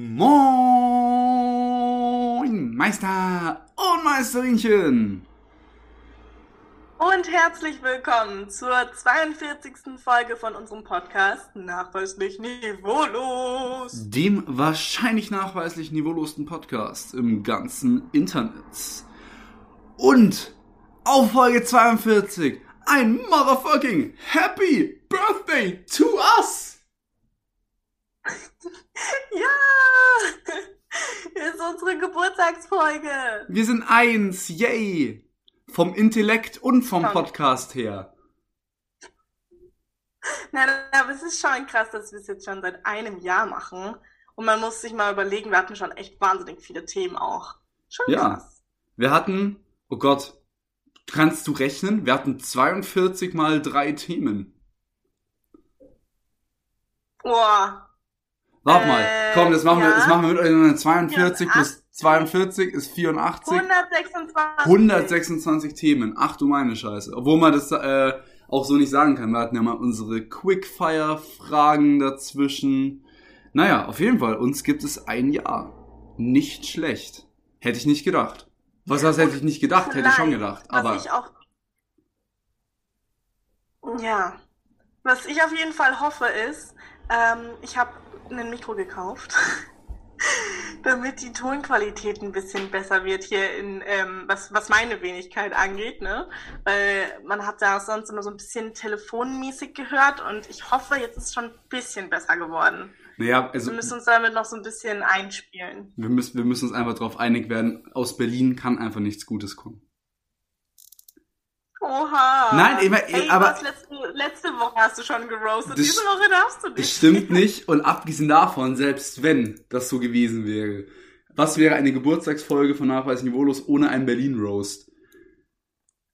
Moin, Meister und Meisterinchen. Und herzlich willkommen zur 42. Folge von unserem Podcast Nachweislich Niveaulos. Dem wahrscheinlich nachweislich niveaulosen Podcast im ganzen Internet. Und auf Folge 42 ein motherfucking Happy Birthday to us! ja! Ist unsere Geburtstagsfolge. Wir sind eins, yay! Vom Intellekt und vom Komm. Podcast her. Na, aber es ist schon krass, dass wir es jetzt schon seit einem Jahr machen. Und man muss sich mal überlegen, wir hatten schon echt wahnsinnig viele Themen auch. Schon Ja. krass. Wir hatten, oh Gott, kannst du rechnen? Wir hatten 42 mal drei Themen. Boah. Warte mal, Äh, komm, das machen wir, ja. das machen wir mit euch. 42 plus 84. 42 ist 84. 126. 126 Themen. Ach du meine Scheiße. Obwohl man das äh, auch so nicht sagen kann. Wir hatten ja mal unsere Quickfire-Fragen dazwischen. Naja, auf jeden Fall, uns gibt es ein Jahr. Nicht schlecht. Hätte ich nicht gedacht. Was heißt, hätte ich nicht gedacht? Hätte ich schon gedacht. Was Aber ich auch. Ja. Was ich auf jeden Fall hoffe ist, ähm, ich habe ein Mikro gekauft, damit die Tonqualität ein bisschen besser wird hier in, ähm, was, was meine Wenigkeit angeht, ne? Weil man hat da sonst immer so ein bisschen telefonmäßig gehört und ich hoffe, jetzt ist es schon ein bisschen besser geworden. naja, also Wir müssen uns damit noch so ein bisschen einspielen. wir müssen, wir müssen uns einfach darauf einig werden, aus Berlin kann einfach nichts Gutes kommen. Oha. Nein, mein, Ey, aber- letzte, letzte Woche hast du schon geroastet. Diese Woche darfst du Das nicht. stimmt nicht. Und abgesehen davon, selbst wenn das so gewesen wäre, was wäre eine Geburtstagsfolge von Nachweis Niveaulos ohne einen Berlin-Roast?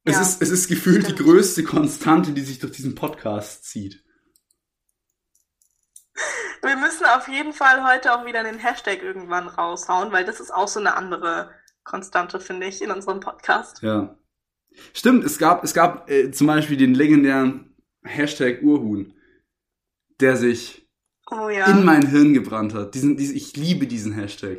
Es, Ja, ist, es ist gefühlt die stimmt. größte Konstante, die sich durch diesen Podcast zieht. Wir müssen auf jeden Fall heute auch wieder einen Hashtag irgendwann raushauen, weil das ist auch so eine andere Konstante, finde ich, in unserem Podcast. Ja. Stimmt, es gab, es gab äh, zum Beispiel den legendären Hashtag Urhuhn, der sich Oh ja. in mein Hirn gebrannt hat. Diesen, diesen, ich liebe diesen Hashtag.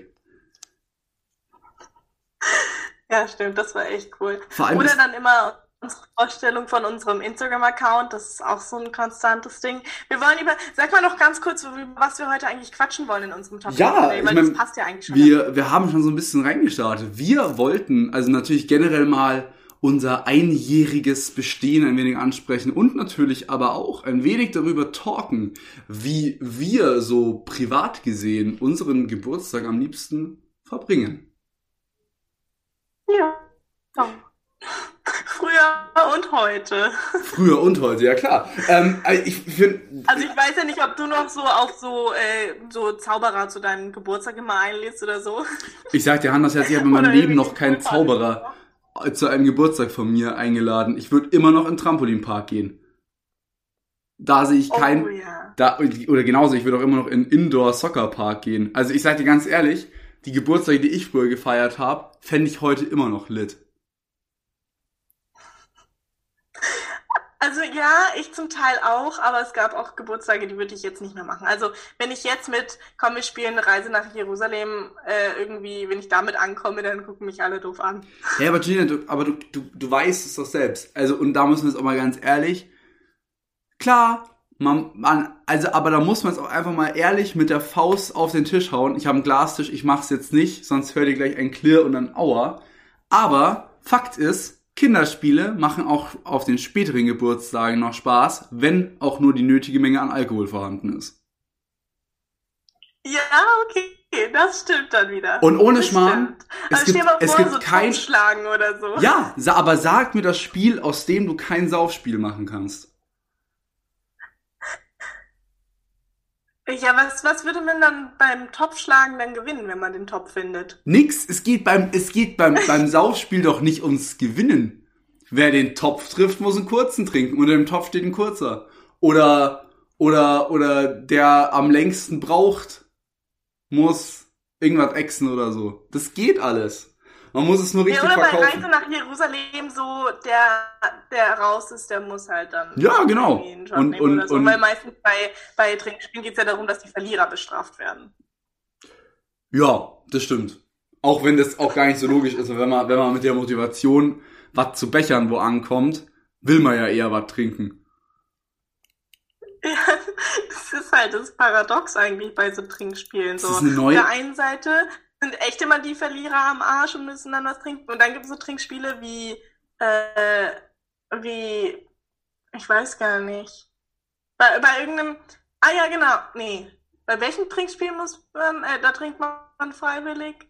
ja, stimmt, das war echt cool. Oder dann immer unsere Vorstellung von unserem Instagram-Account, das ist auch so ein konstantes Ding. Wir wollen über, sag mal noch ganz kurz, was wir heute eigentlich quatschen wollen in unserem Topic. Ja, Today, ich weil mein, das passt ja eigentlich schon. Wir, wir haben schon so ein bisschen reingestartet. Wir wollten also natürlich generell mal unser einjähriges Bestehen ein wenig ansprechen und natürlich aber auch ein wenig darüber talken, wie wir so privat gesehen unseren Geburtstag am liebsten verbringen. Ja. ja. Früher und heute. Früher und heute, ja klar. Ähm, ich finde, Also ich weiß ja nicht, ob du noch so auf so, äh, so Zauberer zu deinem Geburtstag immer einlädst oder so. ich sag dir, Hannes, ich habe in meinem Leben noch keinen. Zauberer zu einem Geburtstag von mir eingeladen. Ich würde immer noch in den Trampolinpark gehen. Da sehe ich kein, Oh ja. Da, oder genauso, ich würde auch immer noch in Indoor Soccer Park gehen. Also ich sag dir ganz ehrlich, die Geburtstage, die ich früher gefeiert habe, fände ich heute immer noch lit. Also ja, ich zum Teil auch, aber es gab auch Geburtstage, die würde ich jetzt nicht mehr machen. Also wenn ich jetzt mit, komm, wir spielen eine Reise nach Jerusalem, äh, irgendwie, wenn ich damit ankomme, dann gucken mich alle doof an. Ja, aber Gina, du, aber du, du, du weißt es doch selbst. Also, und da müssen wir jetzt auch mal ganz ehrlich. Klar, man, man, also, aber da muss man es auch einfach mal ehrlich mit der Faust auf den Tisch hauen. Ich habe einen Glastisch, ich mach's jetzt nicht, sonst hört ihr gleich ein Klirr und ein Aua. Aber Fakt ist, Kinderspiele machen auch auf den späteren Geburtstagen noch Spaß, wenn auch nur die nötige Menge an Alkohol vorhanden ist. Ja, okay, das stimmt dann wieder. Und ohne Das Schmarrn, es Aber gibt- mal es vor, gibt so kein- Totschlagen oder so. Ja, aber sag mir das Spiel, aus dem du kein Saufspiel machen kannst. Ja, was, was würde man dann beim Topfschlagen dann gewinnen, wenn man den Topf findet? Nix, es geht beim, es geht beim, beim Saufspiel doch nicht ums Gewinnen. Wer den Topf trifft, muss einen kurzen trinken. Unter dem Topf steht ein kurzer. Oder, oder, oder der am längsten braucht, muss irgendwas exen oder so. Das geht alles. Man muss es nur Ja, richtig oder bei verkaufen. Reise nach Jerusalem so, der, der raus ist, der muss halt dann Ja, genau. Und- und- oder so. und- Weil meistens bei, bei Trinkspielen geht es ja darum, dass die Verlierer bestraft werden. Ja, das stimmt. Auch wenn das auch gar nicht so logisch ist, wenn man, wenn man mit der Motivation was zu bechern wo ankommt, will man ja eher was trinken. Ja, das ist halt das Paradox eigentlich bei so Trinkspielen. So. Auf der einen Seite sind echt immer die Verlierer am Arsch und müssen dann was trinken. Und dann gibt es so Trinkspiele wie, äh, wie, ich weiß gar nicht. Bei, bei irgendeinem, ah ja, genau, nee. Bei welchem Trinkspiel muss man, äh, da trinkt man freiwillig?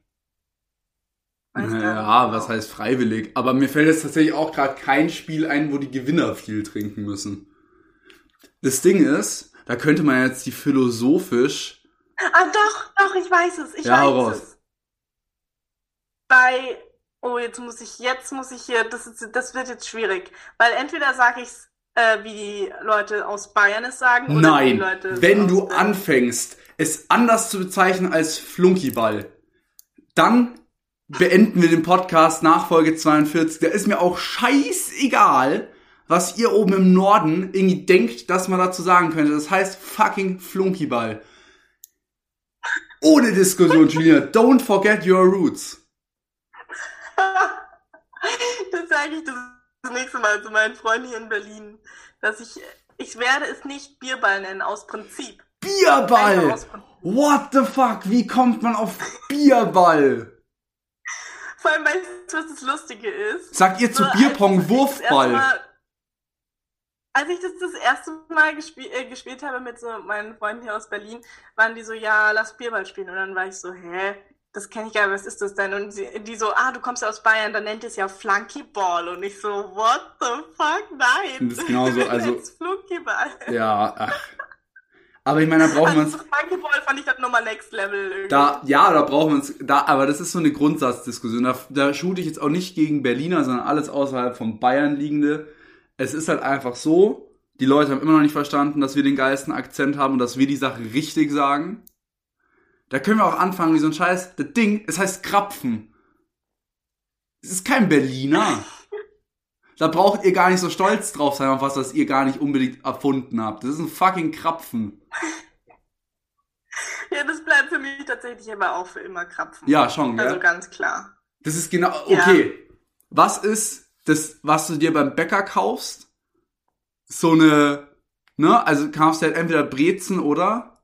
Weiß gar Ja, nicht. was heißt freiwillig? Aber mir fällt jetzt tatsächlich auch gerade kein Spiel ein, wo die Gewinner viel trinken müssen. Das Ding ist, da könnte man jetzt die philosophisch. Ah, doch, doch, ich weiß es, ich Ja, weiß raus. es. Bei, oh, jetzt muss ich, jetzt muss ich hier, das ist, das wird jetzt schwierig, weil entweder sage ich es, äh, wie die Leute aus Bayern es sagen, oder Nein, die Leute wenn du äh, anfängst, es anders zu bezeichnen als Flunkyball, dann beenden wir den Podcast nach Folge 42. Da ist mir auch scheißegal, was ihr oben im Norden irgendwie denkt, dass man dazu sagen könnte. Das heißt fucking Flunkyball. Ohne Diskussion, Julia. Don't forget your roots. das sage ich das, das nächste Mal zu meinen Freunden hier in Berlin, dass ich, ich werde es nicht Bierball nennen, aus Prinzip. Bierball! aus Prinzip. What the fuck? Wie kommt man auf Bierball? Vor allem, weißt du, was das Lustige ist? Sagt ihr zu So, Bierpong Wurfball? Als ich das das erste Mal gespiel, äh, gespielt habe mit so meinen Freunden hier aus Berlin, waren die so, ja, lass Bierball spielen. Und dann war ich so, hä? Das kenne ich gar nicht, was ist das denn? Und sie, die so, ah, du kommst ja aus Bayern, dann nennt es ja Flunkyball. Und ich so, what the fuck? Nein. Das ist genauso, also- Flunkyball. Ja, ach. Aber ich meine, da brauchen wir uns. Also Flunkyball fand ich das nochmal next level irgendwie. Da, ja, da brauchen wir uns. Da, aber das ist so eine Grundsatzdiskussion. Da, da shoote ich jetzt auch nicht gegen Berliner, sondern alles außerhalb von Bayern liegende. Es ist halt einfach so, die Leute haben immer noch nicht verstanden, dass wir den geilsten Akzent haben und dass wir die Sache richtig sagen. Da können wir auch anfangen wie so ein Scheiß. Das Ding, es heißt Krapfen. Es ist kein Berliner. Da braucht ihr gar nicht so stolz drauf sein auf was, das ihr gar nicht unbedingt erfunden habt. Das ist ein fucking Krapfen. ja, das bleibt für mich tatsächlich aber auch für immer Krapfen. Ja, schon, gell? Also ganz klar. Das ist genau, Ja. okay. Was ist das, was du dir beim Bäcker kaufst? So eine, ne, also kaufst du halt entweder Brezen oder?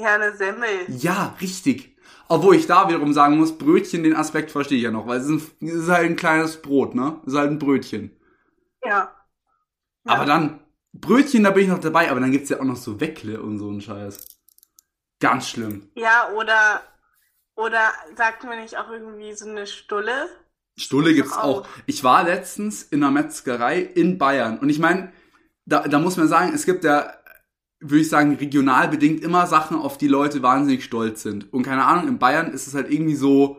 Ja, eine Semmel. Ja, richtig. Obwohl ich da wiederum sagen muss, Brötchen, den Aspekt verstehe ich ja noch, weil es ist, ein, es ist halt ein kleines Brot, ne? Es ist halt ein Brötchen. Ja. ja. Aber dann, Brötchen, da bin ich noch dabei, aber dann gibt's ja auch noch so Weckle und so ein Scheiß. Ganz schlimm. Ja, oder, oder sagt man nicht auch irgendwie so eine Stulle? Stulle gibt's auch. auch. Ich war letztens in einer Metzgerei in Bayern und ich meine, da, da muss man sagen, es gibt ja, würde ich sagen, regional bedingt immer Sachen, auf die Leute wahnsinnig stolz sind. Und keine Ahnung, in Bayern ist es halt irgendwie so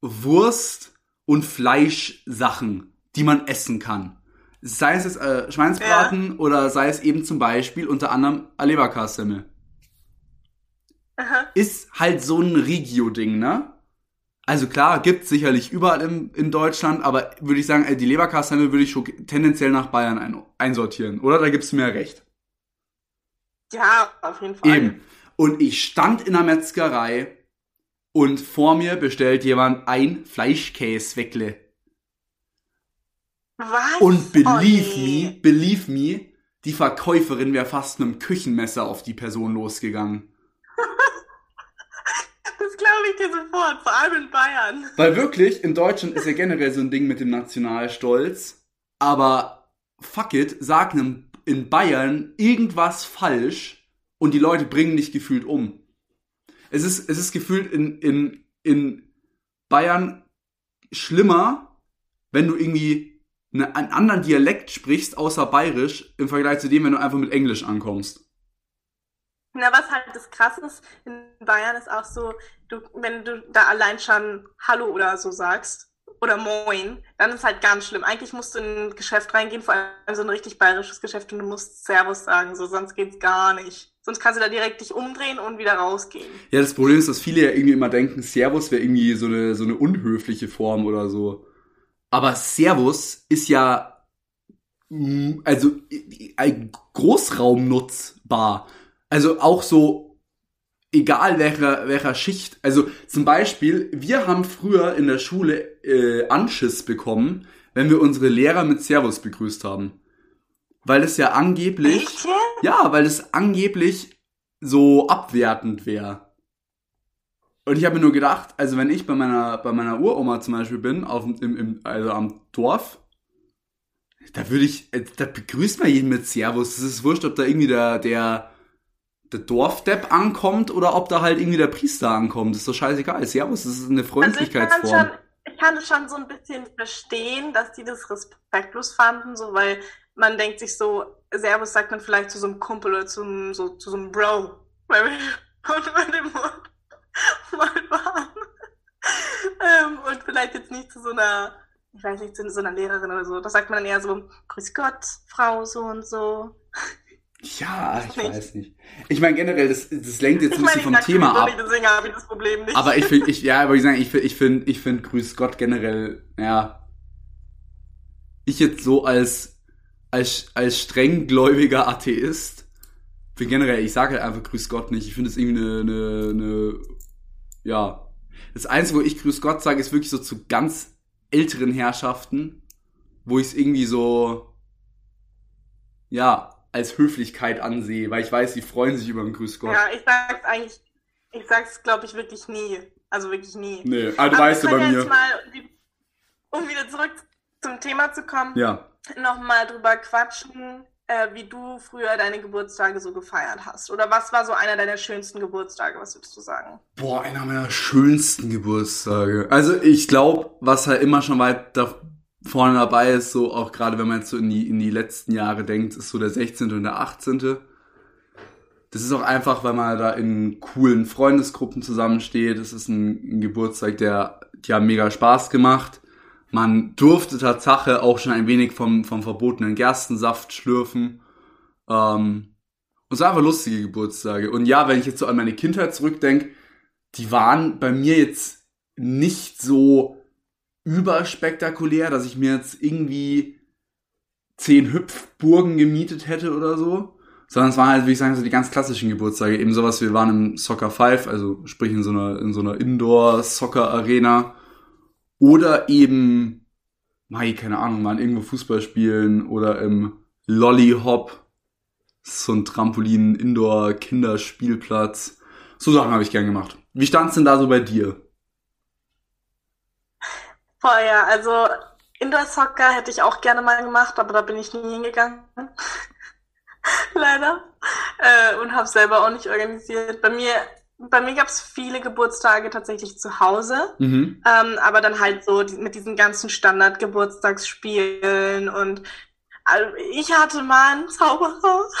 Wurst und Fleischsachen, die man essen kann. Sei es jetzt äh, Schweinsbraten oder sei es eben zum Beispiel unter anderem eine Leberkassemmel. Aha. Ist halt so ein Regio-Ding, ne? Also klar, gibt's sicherlich überall im, in Deutschland, aber würde ich sagen, äh, die Leberkassemmel würde ich schon tendenziell nach Bayern ein, einsortieren, oder? Da gibt's mir recht. Ja, auf jeden Fall. Eben. Und ich stand in der Metzgerei und vor mir bestellt jemand ein Fleischkäse-Weckle. Was? Und believe Oh, nee. me, believe me, die Verkäuferin wäre fast mit einem Küchenmesser auf die Person losgegangen. Das glaube ich dir sofort, vor allem in Bayern. Weil wirklich, in Deutschland ist ja generell so ein Ding mit dem Nationalstolz. Aber fuck it, sag einem in Bayern irgendwas falsch und die Leute bringen dich gefühlt um. Es ist, es ist gefühlt in, in, in Bayern schlimmer, wenn du irgendwie eine, einen anderen Dialekt sprichst, außer Bayerisch, im Vergleich zu dem, wenn du einfach mit Englisch ankommst. Na, was halt das Krasse ist, in Bayern ist auch so, du, wenn du da allein schon Hallo oder so sagst, oder Moin, dann ist halt ganz schlimm. Eigentlich musst du in ein Geschäft reingehen, vor allem so ein richtig bayerisches Geschäft, und du musst Servus sagen, so, sonst geht's gar nicht. Sonst kannst du da direkt dich umdrehen und wieder rausgehen. Ja, das Problem ist, dass viele ja irgendwie immer denken, Servus wäre irgendwie so eine, so eine unhöfliche Form oder so. Aber Servus ist ja, mm, also, Großraum. Also auch so egal welcher, welcher Schicht. Also zum Beispiel, wir haben früher in der Schule äh, Anschiss bekommen, wenn wir unsere Lehrer mit Servus begrüßt haben. Weil es ja angeblich. Echt? Ja, weil es angeblich so abwertend wäre. Und ich habe mir nur gedacht, also wenn ich bei meiner, bei meiner Uroma zum Beispiel bin, auf, im, im, also am Dorf, da würde ich, äh, da begrüßt man jeden mit Servus. Es ist wurscht, ob da irgendwie der, der, der Dorfdepp ankommt oder ob da halt irgendwie der Priester ankommt. Das ist doch scheißegal. Servus, das ist eine Also Freundlichkeitsform. schon, ich kann es schon so ein bisschen verstehen, dass die das respektlos fanden, so weil man denkt sich so, Servus sagt man vielleicht zu so einem Kumpel oder zu, einem- so, zu so einem Bro, weil wir unter dem Mund mal waren. ähm, und vielleicht jetzt nicht zu so einer, ich weiß nicht, zu so einer Lehrerin oder so. Da sagt man dann eher so, Grüß Gott, Frau so und so. Ja, ich Nicht. weiß nicht. Ich meine generell, das, das lenkt jetzt Ich ein bisschen vom Thema ab. deswegen habe ich das Problem nicht. Aber ich finde, ich, ja, aber ich sagen, ich finde, ich finde, ich finde Grüß Gott generell, ja, ich jetzt so als, als, als strenggläubiger Atheist, bin generell, ich sage halt einfach Grüß Gott nicht. Ich finde es irgendwie eine, eine, eine, ja. Das Einzige, wo ich Grüß Gott sage, ist wirklich so zu ganz älteren Herrschaften, wo ich es irgendwie so, ja, als Höflichkeit ansehe, weil ich weiß, die freuen sich über ein Grüß Gott. Ja, ich sag's eigentlich, ich sag's glaube ich wirklich nie. Also wirklich nie. Nee, du Aber weißt du bei mir. jetzt mal, um wieder zurück zum Thema zu kommen, Ja. nochmal drüber quatschen, äh, wie du früher deine Geburtstage so gefeiert hast. Oder was war so einer deiner schönsten Geburtstage, was würdest du sagen? Boah, einer meiner schönsten Geburtstage. Also ich glaube, was halt immer schon weit da vorne dabei ist, so auch gerade wenn man jetzt so in die, in die letzten Jahre denkt, ist so der 16. und der 18. Das ist auch einfach, weil man da in coolen Freundesgruppen zusammensteht. Das ist ein, ein Geburtstag, der, der hat mega Spaß gemacht. Man durfte Tatsache auch schon ein wenig vom, vom verbotenen Gerstensaft schlürfen. Ähm, und es waren einfach lustige Geburtstage. Und ja, wenn ich jetzt so an meine Kindheit zurückdenke, die waren bei mir jetzt nicht so überspektakulär, dass ich mir jetzt irgendwie zehn Hüpfburgen gemietet hätte oder so. Sondern es waren halt, würde ich sagen, so die ganz klassischen Geburtstage. Eben sowas, wir waren im Soccer 5, also sprich in so einer, in so einer Indoor-Soccer-Arena. Oder eben, mei, keine Ahnung, waren irgendwo Fußball spielen oder im Lollyhop. So ein Trampolin-Indoor-Kinderspielplatz. So Sachen habe ich gern gemacht. Wie stand's denn da so bei dir? Vorher, also Indoor Soccer hätte ich auch gerne mal gemacht, aber da bin ich nie hingegangen. Leider. Äh, und habe selber auch nicht organisiert. Bei mir, bei mir gab es viele Geburtstage tatsächlich zu Hause. Mhm. Ähm, aber dann halt so mit diesen ganzen Standard-Geburtstagsspielen und also ich hatte mal einen Zauberer.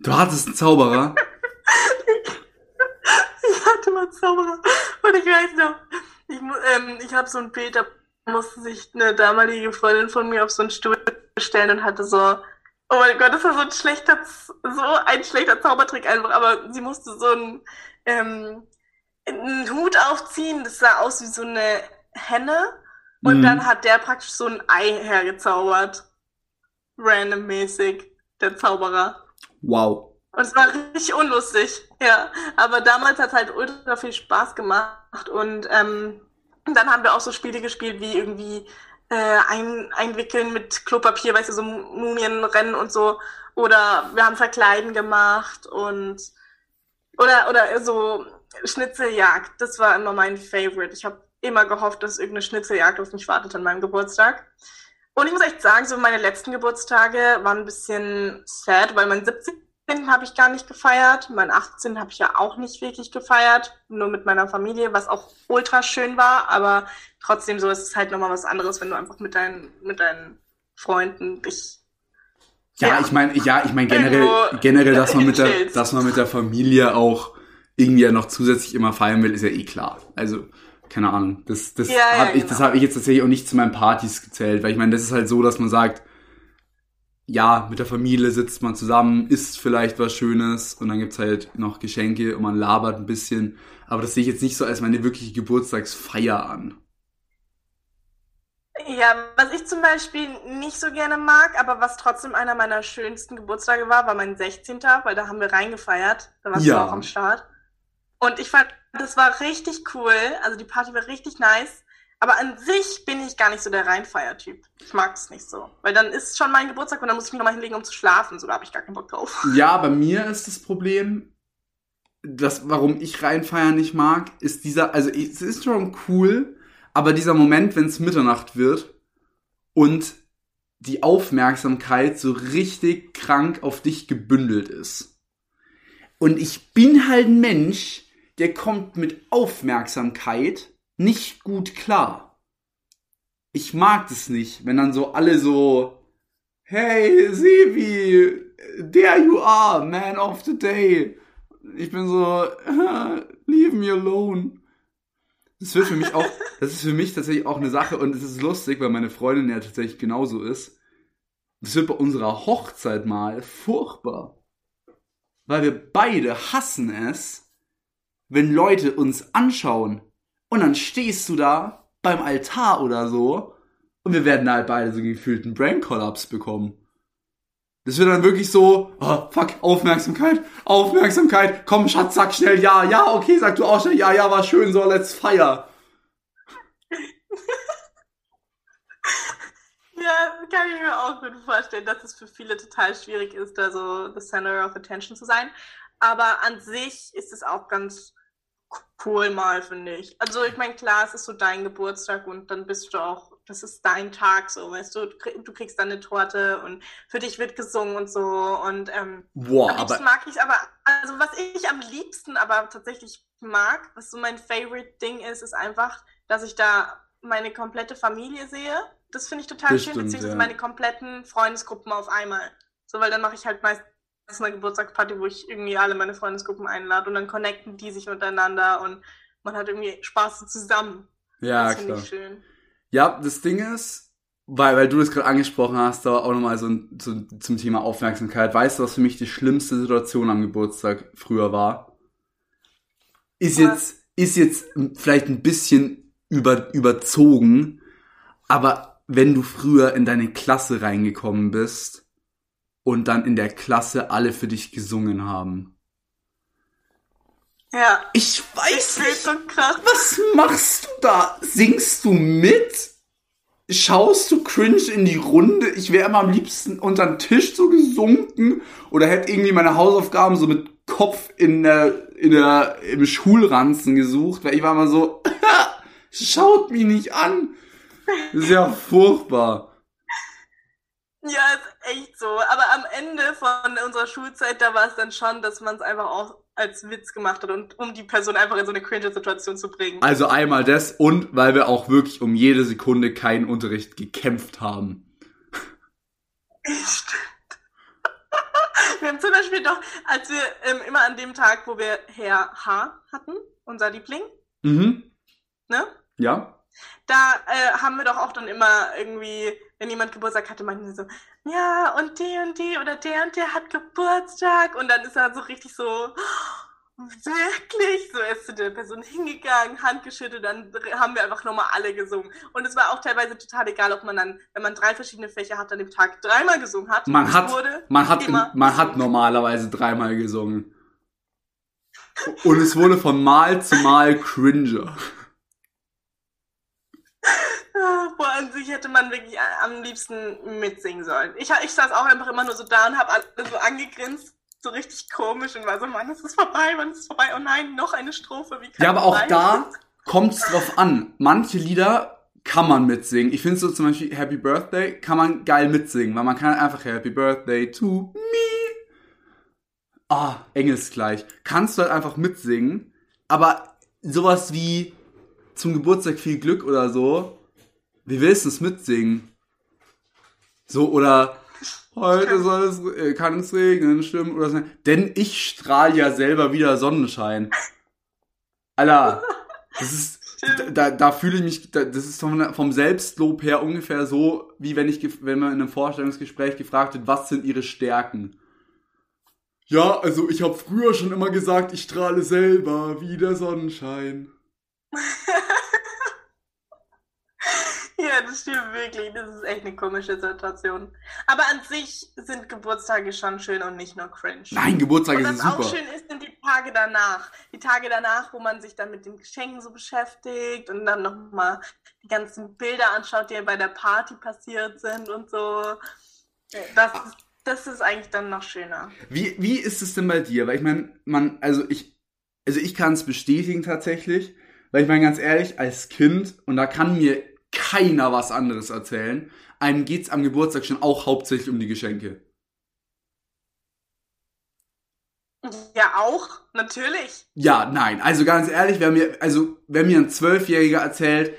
Du hattest einen Zauberer? Ich hatte mal einen Zauberer. Und ich weiß noch, ich, ähm, ich habe so ein Bild, da musste sich eine damalige Freundin von mir auf so einen Stuhl stellen und hatte so, oh mein Gott, das war so ein schlechter, so ein schlechter Zaubertrick einfach, aber sie musste so einen, ähm, einen Hut aufziehen, das sah aus wie so eine Henne und Mhm. dann hat der praktisch so ein Ei hergezaubert. Randommäßig, der Zauberer. Wow. Und es war richtig unlustig, ja. Aber damals hat es halt ultra viel Spaß gemacht und ähm, dann haben wir auch so Spiele gespielt wie irgendwie äh, ein, einwickeln mit Klopapier, weißt du, so Mumienrennen und so. Oder wir haben Verkleiden gemacht und oder oder so Schnitzeljagd. Das war immer mein Favorite. Ich habe immer gehofft, dass irgendeine Schnitzeljagd auf mich wartet an meinem Geburtstag. Und ich muss echt sagen, so meine letzten Geburtstage waren ein bisschen sad, weil mein 17. habe ich gar nicht gefeiert. Mein 18. habe ich ja auch nicht wirklich gefeiert, nur mit meiner Familie, was auch ultra schön war, aber trotzdem so ist es halt nochmal was anderes, wenn du einfach mit deinen, mit deinen Freunden dich. Ja, Ja. ich meine, ja, ich meine generell, generell, dass man mit der, dass man mit der Familie auch irgendwie ja noch zusätzlich immer feiern will, ist ja eh klar. Also, keine Ahnung. Das, das Ja, ja, habe ich, das genau. habe ich jetzt tatsächlich auch nicht zu meinen Partys gezählt, weil ich meine, das ist halt so, dass man sagt, ja, mit der Familie sitzt man zusammen, isst vielleicht was Schönes und dann gibt's halt noch Geschenke und man labert ein bisschen. Aber das sehe ich jetzt nicht so als meine wirkliche Geburtstagsfeier an. Ja, was ich zum Beispiel nicht so gerne mag, aber was trotzdem einer meiner schönsten Geburtstage war, war mein 16. Weil da haben wir reingefeiert. Da warst Ja. du auch am Start. Und ich fand, das war richtig cool. Also die Party war richtig nice. Aber an sich bin ich gar nicht so der Reinfeiertyp. Ich mag es nicht so. Weil dann ist schon mein Geburtstag und dann muss ich mich nochmal hinlegen, um zu schlafen. So, da habe ich gar keinen Bock drauf. Ja, bei mir ist das Problem, das, warum ich reinfeiern nicht mag, ist dieser, also es ist schon cool, aber dieser Moment, wenn es Mitternacht wird und die Aufmerksamkeit so richtig krank auf dich gebündelt ist. Und ich bin halt ein Mensch, der kommt mit Aufmerksamkeit nicht gut klar. Ich mag das nicht, wenn dann so alle so, hey, Sevi, there you are, man of the day. Ich bin so, leave me alone. Das wird für mich auch, das ist für mich tatsächlich auch eine Sache und es ist lustig, weil meine Freundin ja tatsächlich genauso ist. Das wird bei unserer Hochzeit mal furchtbar. Weil wir beide hassen es, wenn Leute uns anschauen und dann stehst du da beim Altar oder so und wir werden halt beide so gefühlten Brain Collapse bekommen. Das wird dann wirklich so, oh, fuck, Aufmerksamkeit, Aufmerksamkeit, komm, Schatz, sag schnell ja, ja, okay, sag du auch schnell ja, ja, war schön, so, let's fire. ja, kann ich mir auch gut vorstellen, dass es für viele total schwierig ist, da so the center of attention zu sein. Aber an sich ist es auch ganz cool mal, finde ich. Also ich meine, klar, es ist so dein Geburtstag und dann bist du auch, das ist dein Tag, so, weißt du, du kriegst dann eine Torte und für dich wird gesungen und so und ähm, Boah, am liebsten mag ich aber, also was ich am liebsten aber tatsächlich mag, was so mein Favorite Ding ist, ist einfach, dass ich da meine komplette Familie sehe. Das finde ich total schön, stimmt, beziehungsweise ja. meine kompletten Freundesgruppen auf einmal. So, weil dann mache ich halt meist eine Geburtstagsparty, wo ich irgendwie alle meine Freundesgruppen einlade und dann connecten die sich untereinander und man hat irgendwie Spaß zusammen. ja, das klar. ich schön. Ja, das Ding ist, weil, weil du das gerade angesprochen hast, da auch nochmal so, ein- so zum Thema Aufmerksamkeit. Weißt du, was für mich die schlimmste Situation am Geburtstag früher war? Ist Was? jetzt, ist jetzt vielleicht ein bisschen über, überzogen, aber wenn du früher in deine Klasse reingekommen bist und dann in der Klasse alle für dich gesungen haben. Ja. Ich weiß nicht, so krass. was machst du da? Singst du mit? Schaust du cringe in die Runde? Ich wäre immer am liebsten unter den Tisch so gesunken oder hätte irgendwie meine Hausaufgaben so mit Kopf in der, in der, im Schulranzen gesucht, weil ich war immer so, schaut mich nicht an. Das ist ja furchtbar. Ja, ist echt so. Aber am Ende von unserer Schulzeit, da war es dann schon, dass man es einfach auch als Witz gemacht hat und um die Person einfach in so eine cringe Situation zu bringen. Also einmal das und weil wir auch wirklich um jede Sekunde keinen Unterricht gekämpft haben. Stimmt. Wir haben zum Beispiel doch, als wir ähm, immer an dem Tag, wo wir Herr H. hatten, unser Liebling, Mhm. ne? Ja? Da äh, haben wir doch auch dann immer irgendwie, wenn jemand Geburtstag hatte, meinten wir so, ja, und die und die oder der und der hat Geburtstag. Und dann ist er so richtig so, "Oh, wirklich? So er ist zu der Person hingegangen, Hand geschüttelt, dann haben wir einfach nochmal alle gesungen. Und es war auch teilweise total egal, ob man dann, wenn man drei verschiedene Fächer hat, an dem Tag dreimal gesungen hat. Man hat, man hat, man hat normalerweise dreimal gesungen. Und es wurde von Mal zu Mal cringer. Ah, Boah, an sich hätte man wirklich a- am liebsten mitsingen sollen. Ich, ich saß auch einfach immer nur so da und habe alle so angegrinst, so richtig komisch und war so, Mann, es ist vorbei, wann ist es vorbei? Oh nein, noch eine Strophe, wie kann Ja, aber auch sein? da kommt es drauf an. Manche Lieder kann man mitsingen. Ich finde so zum Beispiel Happy Birthday kann man geil mitsingen, weil man kann einfach Happy Birthday to me. Ah, engelsgleich. Kannst du halt einfach mitsingen, aber sowas wie zum Geburtstag viel Glück oder so, wie willst du es mitsingen? So, oder heute soll es, äh, kann es regnen, stimmt, oder so. Denn ich strahle ja selber wieder Sonnenschein. Alter, das ist, da, da fühle ich mich, da, das ist vom, vom Selbstlob her ungefähr so, wie wenn ich, wenn man in einem Vorstellungsgespräch gefragt wird, was sind ihre Stärken? Ja, also ich habe früher schon immer gesagt, ich strahle selber wie der Sonnenschein. Ja, das stimmt wirklich. Das ist echt eine komische Situation. Aber an sich sind Geburtstage schon schön und nicht nur cringe. Nein, Geburtstage sind was auch super. schön ist, sind die Tage danach. Die Tage danach, wo man sich dann mit den Geschenken so beschäftigt und dann nochmal die ganzen Bilder anschaut, die bei der Party passiert sind und so. Das ist, das ist eigentlich dann noch schöner. Wie, wie ist es denn bei dir? Weil ich meine, man, also ich, also ich kann es bestätigen tatsächlich, weil ich meine ganz ehrlich, als Kind, und da kann mir keiner was anderes erzählen, einem geht's am Geburtstag schon auch hauptsächlich um die Geschenke. Ja, auch, natürlich. Ja, nein, also ganz ehrlich, wer mir, also wenn mir ein Zwölfjähriger erzählt,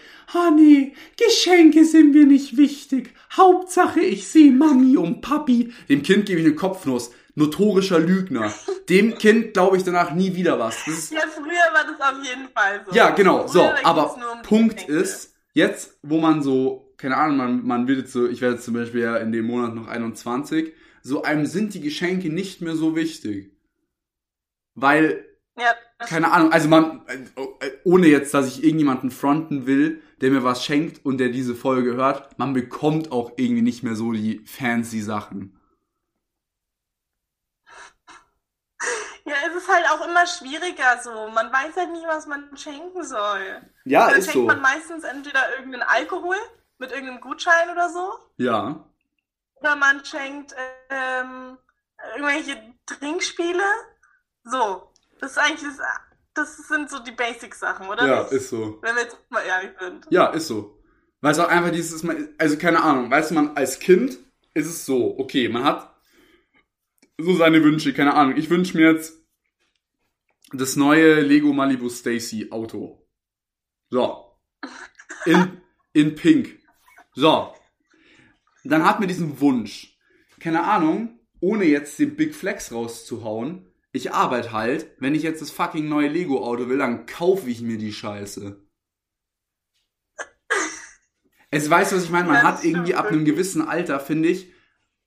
nee, Geschenke sind mir nicht wichtig, Hauptsache ich sehe Mami und Papi, dem Kind gebe ich eine Kopfnuss, notorischer Lügner. Dem Kind glaube ich danach nie wieder was. Ja, früher war das auf jeden Fall so. ja, genau, so, Früher, da aber um Punkt Geschenke. ist, jetzt, wo man so, keine Ahnung, man, man wird jetzt so, ich werde jetzt zum Beispiel ja in dem Monat noch 21, so einem sind die Geschenke nicht mehr so wichtig. Weil Ja, keine Ahnung, also man, ohne jetzt, dass ich irgendjemanden fronten will, der mir was schenkt und der diese Folge hört, man bekommt auch irgendwie nicht mehr so die fancy Sachen. Ja, es ist halt auch immer schwieriger so. Man weiß halt nicht, was man schenken soll. Ja, Dann schenkt man meistens entweder irgendeinen Alkohol mit irgendeinem Gutschein oder so. Ja. Oder man schenkt ähm, irgendwelche Trinkspiele. So. Das ist eigentlich das, das sind so die Basic-Sachen, oder Ja, nicht? ist so. Wenn wir jetzt mal ehrlich sind. Ja, ist so. Weil es auch einfach dieses, also keine Ahnung, weißt du, man als Kind ist es so, okay, man hat so seine Wünsche, keine Ahnung. Ich wünsche mir jetzt das neue Lego Malibu Stacy Auto. So. In, in Pink. So. Dann hat man diesen Wunsch. Keine Ahnung, ohne jetzt den Big Flex rauszuhauen. Ich arbeite halt, wenn ich jetzt das fucking neue Lego Auto will, dann kaufe ich mir die Scheiße. Es weißt du, was ich meine? Man hat irgendwie ab einem gewissen Alter, finde ich,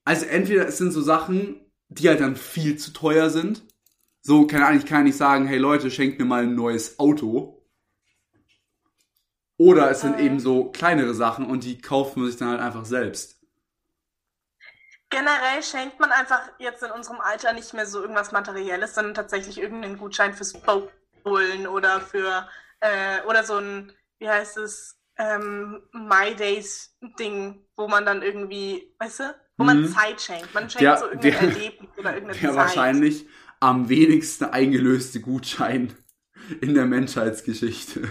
also entweder es sind so Sachen, die halt dann viel zu teuer sind. So, keine Ahnung, ich kann nicht sagen, hey Leute, schenkt mir mal ein neues Auto. Oder es sind Mhm. eben so kleinere Sachen und die kauft man sich dann halt einfach selbst. Generell schenkt man einfach jetzt in unserem Alter nicht mehr so irgendwas Materielles, sondern tatsächlich irgendeinen Gutschein fürs Bowlen oder für äh, oder so ein, wie heißt es, ähm, My Days Ding, wo man dann irgendwie, weißt du, wo man Mhm. Zeit schenkt. Man schenkt Der- so irgendein der- Erlebnis oder irgendeine Der Zeit. wahrscheinlich am wenigsten eingelöste Gutschein in der Menschheitsgeschichte.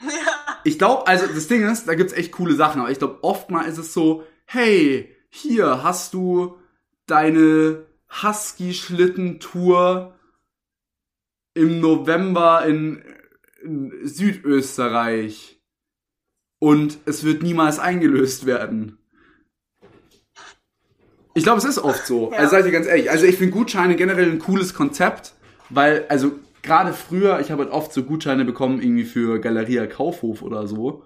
Ja. Ich glaube, also das Ding ist, da gibt's echt coole Sachen, aber ich glaube, oftmals ist es so, hey, hier hast du deine Husky-Schlittentour im November in, in Südösterreich und es wird niemals eingelöst werden. Ich glaube, es ist oft so. Ja. Also seid ihr ganz ehrlich. Also ich finde Gutscheine generell ein cooles Konzept, weil, also gerade früher, ich habe halt oft so Gutscheine bekommen, irgendwie für Galeria Kaufhof oder so,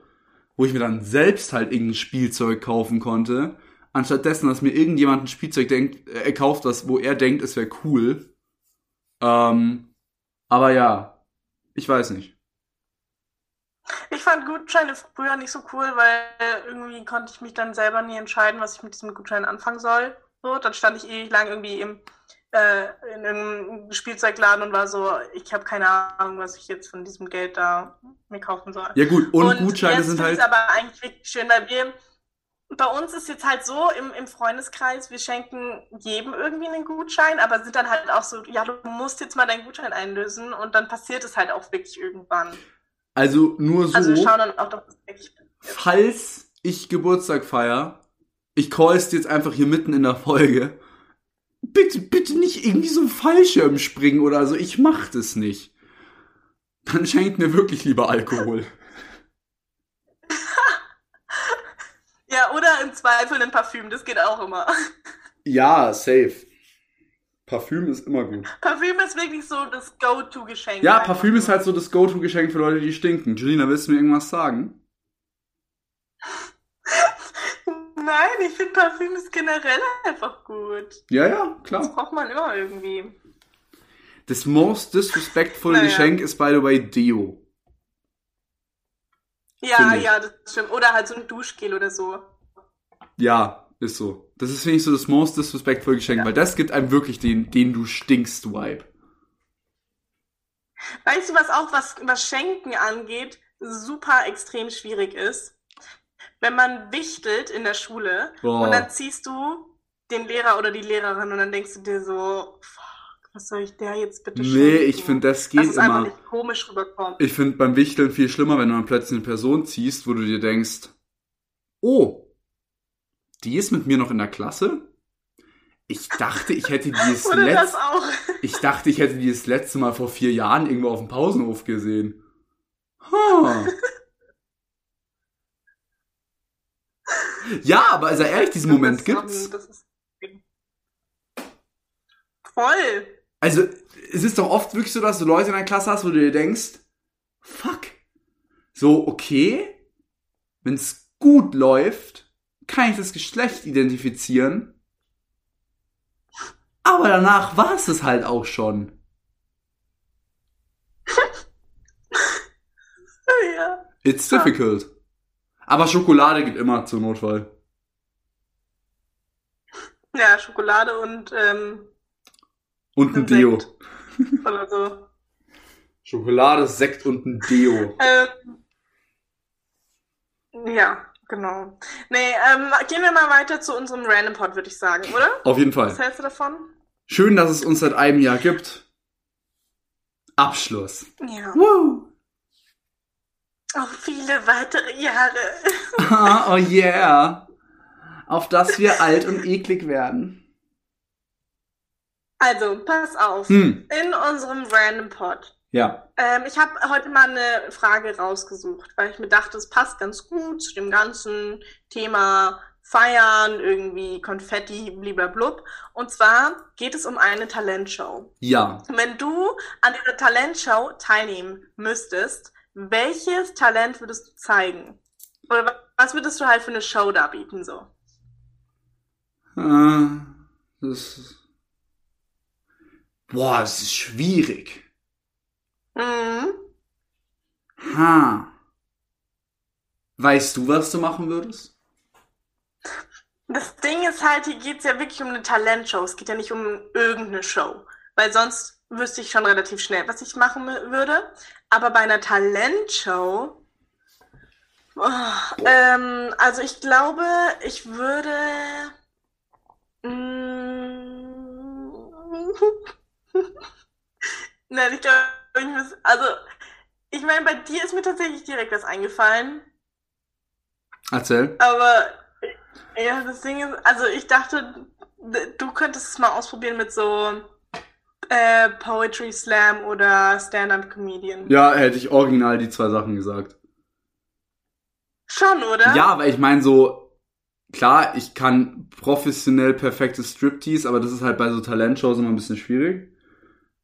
wo ich mir dann selbst halt irgendein Spielzeug kaufen konnte, anstatt dessen, dass mir irgendjemand ein Spielzeug denkt, äh, er kauft das, wo er denkt, es wäre cool. Ähm, aber ja, ich weiß nicht. Ich fand Gutscheine früher nicht so cool, weil irgendwie konnte ich mich dann selber nie entscheiden, was ich mit diesem Gutschein anfangen soll. So, dann stand ich ewig lang irgendwie im, äh, in irgendeinem Spielzeugladen und war so, ich habe keine Ahnung, was ich jetzt von diesem Geld da mir kaufen soll. Ja gut, und, Gutscheine jetzt sind halt. ich's aber eigentlich wirklich schön, weil wir bei uns ist jetzt halt so im, im Freundeskreis, wir schenken jedem irgendwie einen Gutschein, aber sind dann halt auch so, ja, du musst jetzt mal deinen Gutschein einlösen und dann passiert es halt auch wirklich irgendwann. Also nur so. Also wir schauen dann auch, dass es wirklich falls ich Geburtstag feier, ich call's jetzt einfach hier mitten in der Folge. Bitte, bitte nicht irgendwie so ein Fallschirm springen oder so. Ich mach das nicht. Dann schenkt mir wirklich lieber Alkohol. Ja, oder im Zweifel ein Parfüm, das geht auch immer. Ja, safe. Parfüm ist immer gut. Parfüm ist wirklich so das Go-To-Geschenk. Ja, Parfüm ist halt so das Go-To-Geschenk für Leute, die stinken. Julina, willst du mir irgendwas sagen? Nein, ich finde Parfüm ist generell einfach gut. Ja, ja, Das klar. braucht man immer irgendwie. Das most disrespectful Naja. Geschenk ist, by the way, Deo. Ja, ja, das stimmt. Oder halt so ein Duschgel oder so. Ja, ist so. Das ist, finde ich, so das most disrespectful Geschenk, weil das gibt einem wirklich den, den du stinkst Vibe. Weißt du, was auch was, was Schenken angeht, super extrem schwierig ist? Wenn man wichtelt in der Schule Boah. und dann ziehst du den Lehrer oder die Lehrerin und dann denkst du dir so, fuck, was soll ich der jetzt bitte schenken? Nee, ich finde, das geht einfach immer. nicht komisch rüberkommt. Ich finde beim Wichteln viel schlimmer, wenn du dann plötzlich eine Person ziehst, wo du dir denkst, oh, die ist mit mir noch in der Klasse? Ich dachte, ich hätte die das das auch. ich dachte, ich hätte die das letzte Mal vor vier Jahren irgendwo auf dem Pausenhof gesehen. Huh. Ja, aber also ehrlich, diesen Moment Das, gibt's. das ist voll. Also, es ist doch oft wirklich so, dass du Leute in der Klasse hast, wo du dir denkst, fuck. So, okay, wenn es gut läuft, kann ich das Geschlecht identifizieren. Aber danach war es es halt auch schon. Ja. It's difficult. Aber Schokolade geht immer zur Notfall. ja, Schokolade und ähm, Und ein Deo. Oder so. Schokolade, Sekt und ein Deo. Ähm, ja, genau. Nee, ähm, gehen wir mal weiter zu unserem Random Pod, würde ich sagen, oder? Auf jeden Was Fall. hältst du davon? Schön, dass es uns seit einem Jahr gibt. Abschluss. Ja. Woo. Auch viele weitere Jahre. Ah, oh yeah. Auf dass wir alt und eklig werden. Also, pass auf. Hm, In unserem Random Pod. ja. Ähm, ich habe heute mal eine Frage rausgesucht, weil ich mir dachte, es passt ganz gut zu dem ganzen Thema Feiern, irgendwie Konfetti, bliblablub. Und zwar geht es um eine Talentshow. Ja. Wenn du an dieser Talentshow teilnehmen müsstest, welches Talent würdest du zeigen? Oder wa- was würdest du halt für eine Show da bieten, so? Äh, das Boah, das ist schwierig. Mhm. Ha. Weißt du, was du machen würdest? Das Ding ist halt, hier geht's ja wirklich um eine Talentshow. Es geht ja nicht um irgendeine Show. Weil sonst wüsste ich schon relativ schnell, was ich machen würde. Aber bei einer Talentshow. Oh, ähm, also ich glaube, ich würde. Mm, Nein, ich glaube. Also, ich meine, bei dir ist mir tatsächlich direkt was eingefallen. Erzähl. Aber ja, das Ding ist, also ich dachte, du könntest es mal ausprobieren mit so äh, Poetry Slam oder Stand-up Comedian. Ja, hätte ich original die zwei Sachen gesagt. Schon, oder? Ja, weil ich meine so, klar, ich kann professionell perfektes Striptease, aber das ist halt bei so Talentshows immer ein bisschen schwierig.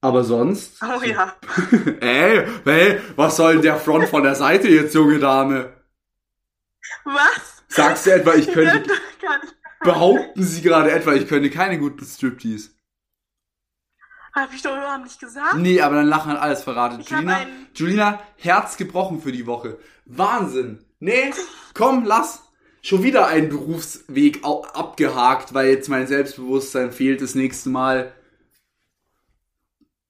Aber sonst. Oh ja. Ey, ey, was soll denn der Front von der Seite jetzt, junge Dame? Was? Sagst du etwa, ich könnte, behaupten Sie gerade etwa, ich könnte keine guten Striptease? Hab ich doch überhaupt nicht gesagt. Nee, aber dann lachen halt alles verraten. Ich Julina, Julina, Herz gebrochen für die Woche. Wahnsinn. Nee, komm, lass. Schon wieder einen Berufsweg abgehakt, weil jetzt mein Selbstbewusstsein fehlt das nächste Mal.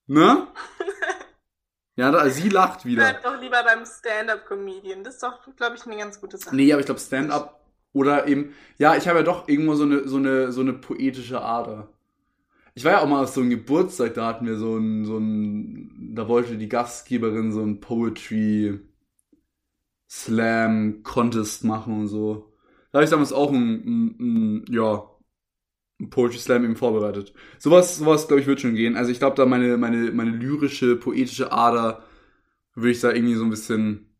Ne? Ja, da, sie lacht wieder. Bleib doch lieber beim Stand-up Comedian. Das ist doch, glaube ich, eine ganz gute Sache. Nee, aber ich glaube Stand-up oder eben, ja, ich habe ja doch irgendwo so eine, so eine, so eine poetische Ader. Ich war ja auch mal auf so einem Geburtstag, da hatten wir so ein, so ein, da wollte die Gastgeberin so ein Poetry Slam Contest machen und so. Da habe ich damals auch ein, ein, ein ja, Poetry Slam eben vorbereitet. Sowas, sowas, glaube ich, wird schon gehen. Also ich glaube, da meine, meine, meine lyrische, poetische Ader würde ich da irgendwie so ein bisschen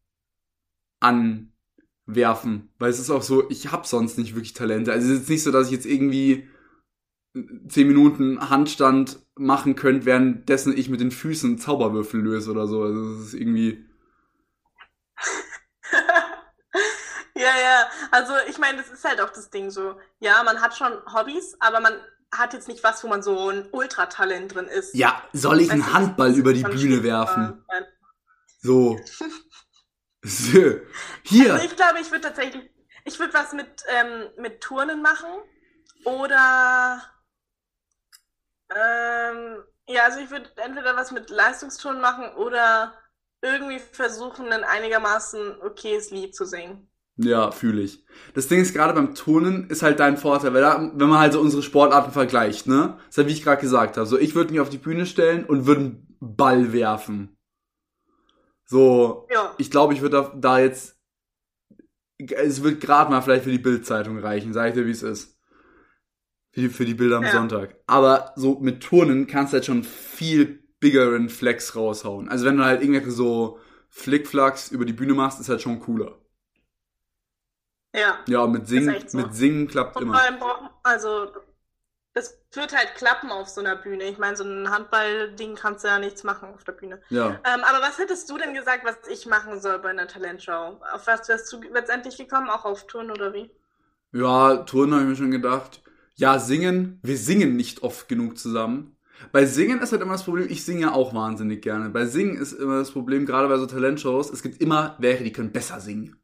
anwerfen. Weil es ist auch so, ich habe sonst nicht wirklich Talente. Also es ist nicht so, dass ich jetzt irgendwie 10 Minuten Handstand machen könnte, währenddessen ich mit den Füßen Zauberwürfel löse oder so. Also es ist irgendwie. Ja, ja. Also ich meine, das ist halt auch das Ding so. Ja, man hat schon Hobbys, aber man hat jetzt nicht was, wo man so ein Ultratalent drin ist. Ja, soll ich Weißt einen Handball über die Bühne werfen? So. Hier. Also ich glaube, ich würde tatsächlich, ich würde was mit, ähm, mit Turnen machen. Oder, ähm, ja, also ich würde entweder was mit Leistungsturnen machen oder irgendwie versuchen, ein einigermaßen okayes Lied zu singen. Ja, fühle ich. Das Ding ist gerade beim Turnen ist halt dein Vorteil, weil da, wenn man halt so unsere Sportarten vergleicht, ne? Das ist halt wie ich gerade gesagt habe. So, ich würde mich auf die Bühne stellen und würde einen Ball werfen. So, Ja. ich glaube, ich würde da, da jetzt, es wird gerade mal vielleicht für die Bildzeitung reichen, sag ich dir, wie es ist. Für die, für die Bilder am Ja. Sonntag. Aber so mit Turnen kannst du halt schon viel biggeren Flex raushauen. Also wenn du halt irgendwelche so Flickflacks über die Bühne machst, ist halt schon cooler. Ja. Ja, mit Singen, so. mit Singen klappt Und immer. vor allem brauchen, also, das wird halt klappen auf so einer Bühne. Ich meine, so ein Handballding kannst du ja nichts machen auf der Bühne. Ja. Ähm, aber was hättest du denn gesagt, was ich machen soll bei einer Talentshow? Auf was wärst du letztendlich gekommen? Auch auf Touren oder wie? Ja, Turnen habe ich mir schon gedacht. Ja, singen. Wir singen nicht oft genug zusammen. Bei Singen ist halt immer das Problem, ich singe ja auch wahnsinnig gerne. Bei Singen ist immer das Problem, gerade bei so Talentshows, es gibt immer welche, die können besser singen.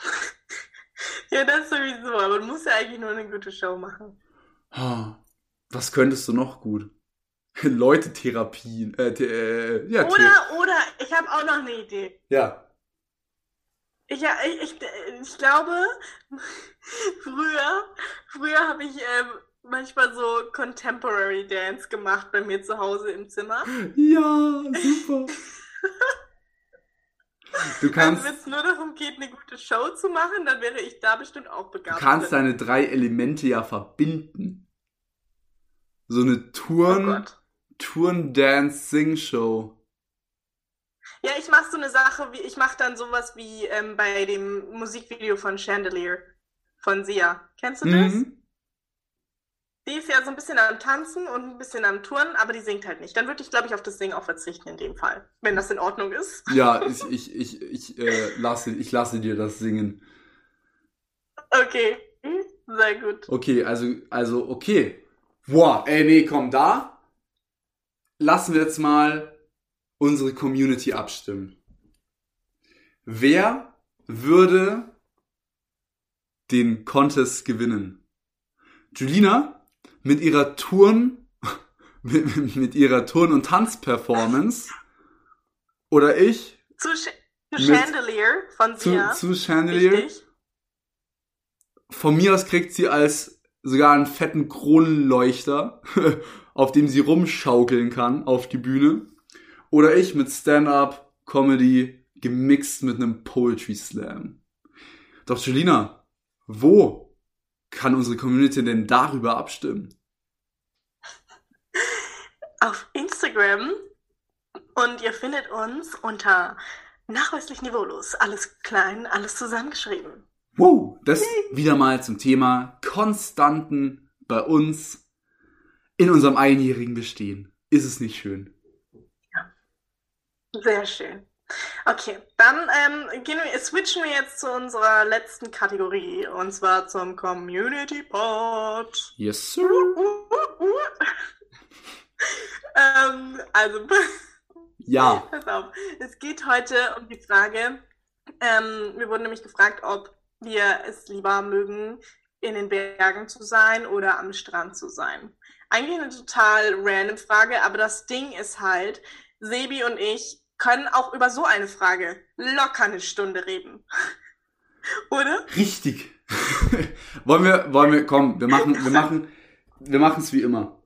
Ja, das sowieso, aber du musst ja eigentlich nur eine gute Show machen. Was könntest du noch gut? Leute-Therapien. Äh, the- äh, ja, Oder, oder, ich habe auch noch eine Idee. ja. Ich, ich, ich, ich glaube, früher, früher habe ich ähm, manchmal so Contemporary Dance gemacht bei mir zu Hause im Zimmer. Ja, super. Du Also kannst, wenn es nur darum geht, eine gute Show zu machen, dann wäre ich da bestimmt auch du begabt. kannst drin. deine drei Elemente ja verbinden. So eine Oh Touren, Gott. Touren-Dance-Sing-Show. Ja, ich mache so eine Sache, wie ich mache dann sowas wie ähm, bei dem Musikvideo von Chandelier von Sia. Kennst du das? Mhm. Die ist ja so ein bisschen am Tanzen und ein bisschen am Touren, aber die singt halt nicht. Dann würde ich, glaube ich, auf das Singen auch verzichten in dem Fall, wenn das in Ordnung ist. Ja, ich, ich, ich, ich, äh, lasse, ich lasse dir das singen. Okay, Hm, sehr gut. Okay, also, also, okay. Boah, ey, nee, komm, da lassen wir jetzt mal unsere Community abstimmen. Wer würde den Contest gewinnen? Julina mit ihrer Turn, mit, mit ihrer Turn- und Tanzperformance oder ich Zu, zu Chandelier von zu, Sia. zu Chandelier? Richtig. Von mir aus kriegt sie als sogar einen fetten Kronleuchter, auf dem sie rumschaukeln kann auf die Bühne. Oder ich mit Stand-up Comedy gemixt mit einem Poetry Slam. Doch Julina, wo kann unsere Community denn darüber abstimmen? Auf Instagram. Und ihr findet uns unter nachweislich niveaulos. Alles klein, alles zusammengeschrieben. Wow, das wieder mal zum Thema Konstanten bei uns in unserem einjährigen Bestehen. Ist es nicht schön? Sehr schön. Okay, dann ähm, wir, switchen wir jetzt zu unserer letzten Kategorie und zwar zum Community Pod. Yes, sir. Uh, uh, uh. ähm, also, Ja. pass auf. Es geht heute um die Frage, ähm, wir wurden nämlich gefragt, ob wir es lieber mögen, in den Bergen zu sein oder am Strand zu sein. Eigentlich eine total random Frage, aber das Ding ist halt, Sebi und ich können auch über so eine Frage locker eine Stunde reden. Oder? Richtig. wollen wir, wollen wir, komm, wir machen, wir machen, wir machen es wie immer.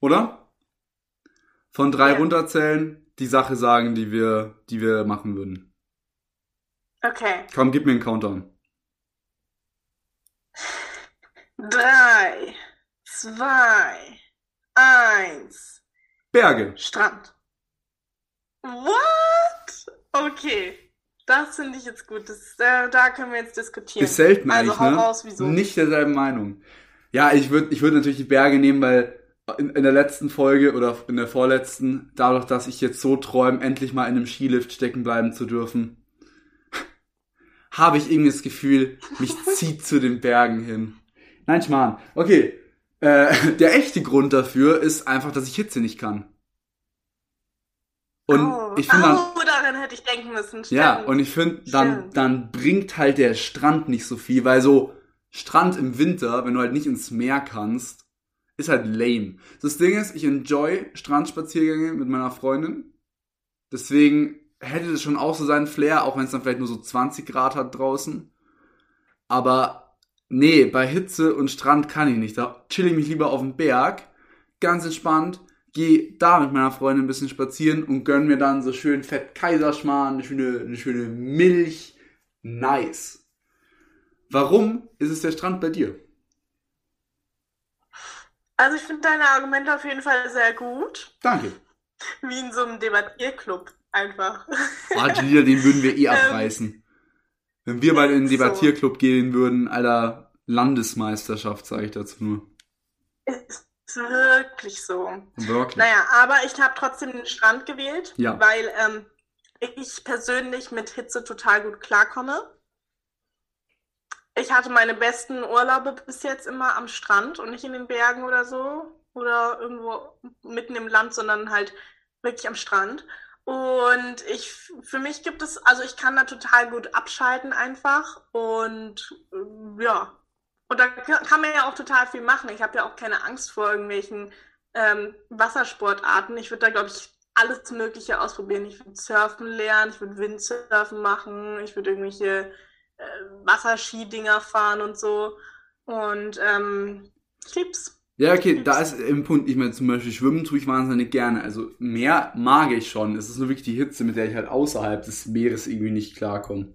Oder? Von drei Ja. runterzählen, die Sache sagen, die wir, die wir machen würden. Okay. Komm, gib mir einen Countdown. Drei, zwei, eins. Berge. Strand. What? Okay. Das finde ich jetzt gut. Das, äh, da können wir jetzt diskutieren. Ist selten also eigentlich, hau ne? raus, wieso? Nicht derselben Meinung. Ja, ich würde ich würd natürlich die Berge nehmen, weil in, in der letzten Folge oder in der vorletzten, dadurch, dass ich jetzt so träume, endlich mal in einem Skilift stecken bleiben zu dürfen, habe ich irgendwie das Gefühl, mich zieht zu den Bergen hin. Nein, Schmarrn. Okay. Äh, der echte Grund dafür ist einfach, dass ich Hitze nicht kann. Und oh. ich finde dann, oh, da daran hätte ich denken müssen. Stimmt. Ja, und ich finde, dann, dann bringt halt der Strand nicht so viel, weil so Strand im Winter, wenn du halt nicht ins Meer kannst, ist halt lame. Das Ding ist, ich enjoy Strandspaziergänge mit meiner Freundin. Deswegen hätte das schon auch so seinen Flair, auch wenn es dann vielleicht nur so 20 Grad hat draußen. Aber nee, bei Hitze und Strand kann ich nicht. Da chill ich mich lieber auf dem Berg, ganz entspannt, gehe da mit meiner Freundin ein bisschen spazieren und gönn mir dann so schön fett Kaiserschmarrn, eine schöne, eine schöne Milch. Nice. Warum ist es der Strand bei dir? Also ich finde deine Argumente auf jeden Fall sehr gut. Danke. Wie in so einem Debattierclub einfach. Ah, Julia, den würden wir eh Ähm, abreißen. Wenn wir beide in den so. Debattierclub gehen würden, alter Landesmeisterschaft, sage ich dazu nur. Ist wirklich so. Wirklich. Naja, aber ich habe trotzdem den Strand gewählt, Ja. weil ähm, ich persönlich mit Hitze total gut klarkomme. Ich hatte meine besten Urlaube bis jetzt immer am Strand und nicht in den Bergen oder so oder irgendwo mitten im Land, sondern halt wirklich am Strand. Und ich, für mich gibt es, also ich kann da total gut abschalten einfach und äh, ja. Und da kann man ja auch total viel machen. Ich habe ja auch keine Angst vor irgendwelchen ähm, Wassersportarten. Ich würde da, glaube ich, alles Mögliche ausprobieren. Ich würde surfen lernen, ich würde Windsurfen machen, ich würde irgendwelche äh, Wasserskidinger fahren und so. Und ähm, ich lieb's. Ja, okay, da ist im Punkt, ich meine, zum Beispiel Schwimmen tue ich wahnsinnig gerne. Also Meer mag ich schon. Es ist nur wirklich die Hitze, mit der ich halt außerhalb des Meeres irgendwie nicht klarkomme.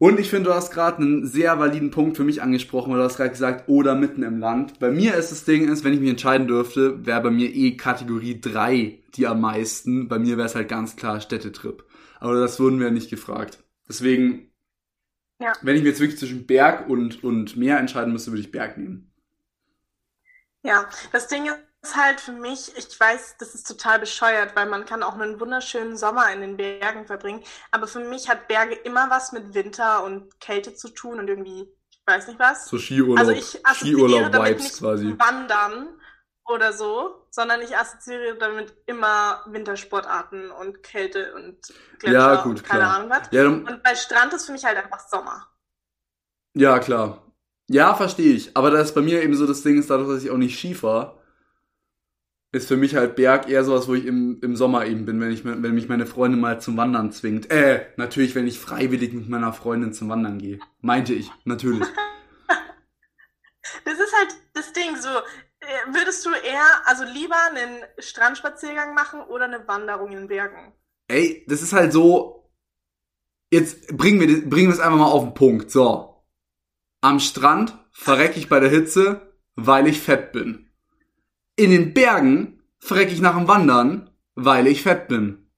Und ich finde, du hast gerade einen sehr validen Punkt für mich angesprochen, weil du hast gerade gesagt, oder mitten im Land. Bei mir ist das Ding, ist, wenn ich mich entscheiden dürfte, wäre bei mir eh Kategorie 3 die am meisten. Bei mir wäre es halt ganz klar Städtetrip. Aber das wurden wir nicht gefragt. Deswegen, Ja. wenn ich mir jetzt wirklich zwischen Berg und, und Meer entscheiden müsste, würde ich Berg nehmen. Ja, das Ding ist halt für mich, ich weiß, das ist total bescheuert, weil man kann auch einen wunderschönen Sommer in den Bergen verbringen, aber für mich hat Berge immer was mit Winter und Kälte zu tun und irgendwie, ich weiß nicht was. So Skiurlaub, Also ich assoziiere damit nicht quasi. Wandern oder so, sondern ich assoziiere damit immer Wintersportarten und Kälte und Gletscher Ja, gut, und keine klar. Ahnung was. Ja, Und bei Strand ist für mich halt einfach Sommer. ja, klar. Ja, verstehe ich. Aber das ist bei mir eben so das Ding ist, dadurch, dass ich auch nicht Ski fahre, ist für mich halt Berg eher sowas, wo ich im, im Sommer eben bin, wenn ich wenn mich meine Freundin mal zum Wandern zwingt. Äh, natürlich, wenn ich freiwillig mit meiner Freundin zum Wandern gehe. Meinte ich, natürlich. Das ist halt das Ding, so, äh, würdest du eher, also lieber einen Strandspaziergang machen oder eine Wanderung in den Bergen? Ey, das ist halt so. Jetzt bringen wir, das- bringen wir es einfach mal auf den Punkt. So. Am Strand verrecke ich bei der Hitze, weil ich fett bin. In den Bergen verrecke ich nach dem Wandern, weil ich fett bin.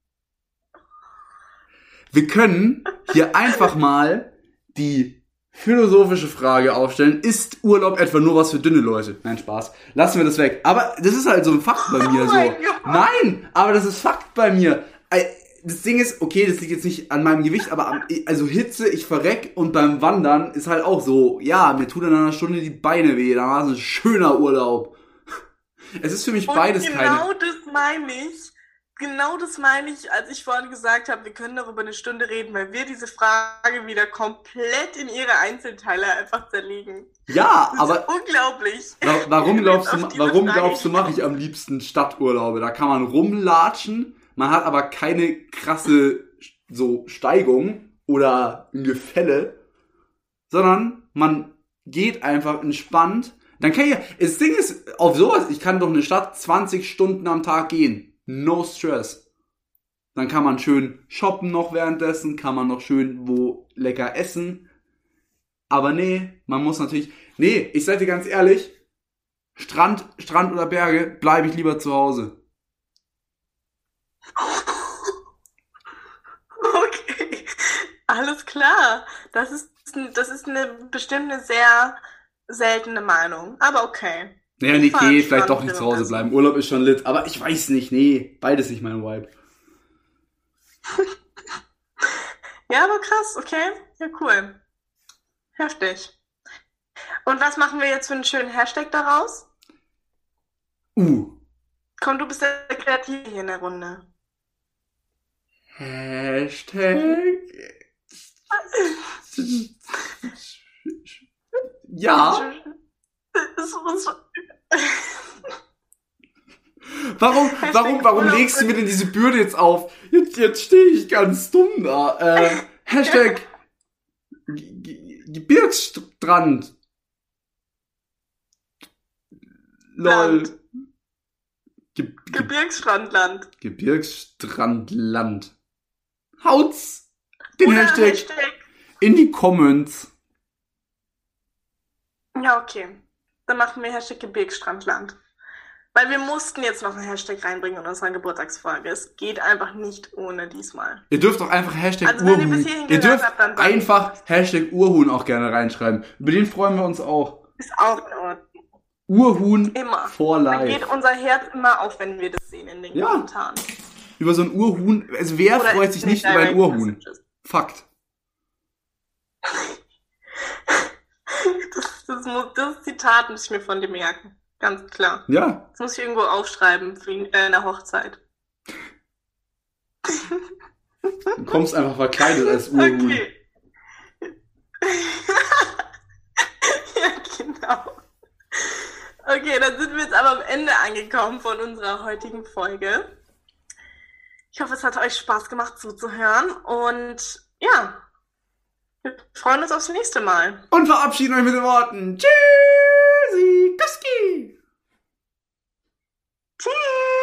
Wir können hier einfach mal die philosophische Frage aufstellen. Ist Urlaub etwa nur was für dünne Leute? Nein, Spaß. Lassen wir das weg. Aber das ist halt so ein Fakt bei mir. Oh so. Nein, aber das ist Fakt bei mir. Das Ding ist, okay, das liegt jetzt nicht an meinem Gewicht, aber also Hitze, ich verreck und beim Wandern ist halt auch so, ja, mir tut in einer Stunde die Beine weh, da war es ein schöner Urlaub. Es ist für mich Und beides genau keine. das meine ich. Genau das meine ich, als ich vorhin gesagt habe, wir können darüber eine Stunde reden, weil wir diese Frage wieder komplett in ihre Einzelteile einfach zerlegen. Ja, Das aber unglaublich. Wa- Warum glaubst du, warum Frage glaubst du, mache ich am liebsten Stadturlaube? Da kann man rumlatschen, man hat aber keine krasse so Steigung oder ein Gefälle, sondern man geht einfach entspannt. Dann kann ich, das Ding ist, auf sowas, ich kann doch eine Stadt 20 Stunden am Tag gehen. No stress. Dann kann man schön shoppen noch währenddessen, kann man noch schön wo lecker essen. Aber nee, man muss natürlich, nee, ich sag dir ganz ehrlich, Strand, Strand oder Berge, bleibe ich lieber zu Hause. Okay, alles klar. Das ist, das ist eine bestimmt eine sehr seltene Meinung. Aber okay. Naja, nee, okay, vielleicht doch nicht zu Hause bleiben. Urlaub ist schon lit, aber ich weiß nicht, nee, beides nicht mein Vibe. Ja, aber krass, okay. Ja, cool. Heftig. Und was machen wir jetzt für einen schönen Hashtag daraus? Uh, Komm, du bist der Kreative hier in der Runde. Hashtag. Ja. Warum, warum, warum legst du mir denn diese Bürde jetzt auf? Jetzt, jetzt stehe ich ganz dumm da. Äh, Hashtag G- Gebirgsstrand. Lol. Ge Ge Gebirgsstrandland. Gebirgsstrandland. Haut's den Hashtag Hashtag. in die Comments. Ja, okay. Dann machen wir Hashtag Gebirgsstrandland. Weil wir mussten jetzt noch einen Hashtag reinbringen in unserer Geburtstagsfolge. Es geht einfach nicht ohne diesmal. Ihr dürft auch einfach Hashtag Also wenn ihr Urhuhn. bis hierhin Ihr gehört dürft habt, dann- einfach Hashtag Urhuhn auch gerne reinschreiben. Über den freuen wir uns auch. Ist auch in Ordnung. Urhuhn Immer. for Dann geht life. unser Herz immer auf, wenn wir das sehen in den Ja. Kommentaren. Über so ein Urhuhn. Also wer Oder freut sich nicht über ein Urhuhn? Messages. Fakt. Das, das, muss, das Zitat muss ich mir von dir merken. Ganz klar. Ja. Das muss ich irgendwo aufschreiben für äh, eine Hochzeit. Du kommst einfach verkleidet als Urhuhn. Okay. ja, genau. Okay, dann sind wir jetzt aber am Ende angekommen von unserer heutigen Folge. Ich hoffe, es hat euch Spaß gemacht zuzuhören und ja, wir freuen uns aufs nächste Mal. Und verabschieden euch mit den Worten. Tschüssi. Kuski. Tschüss!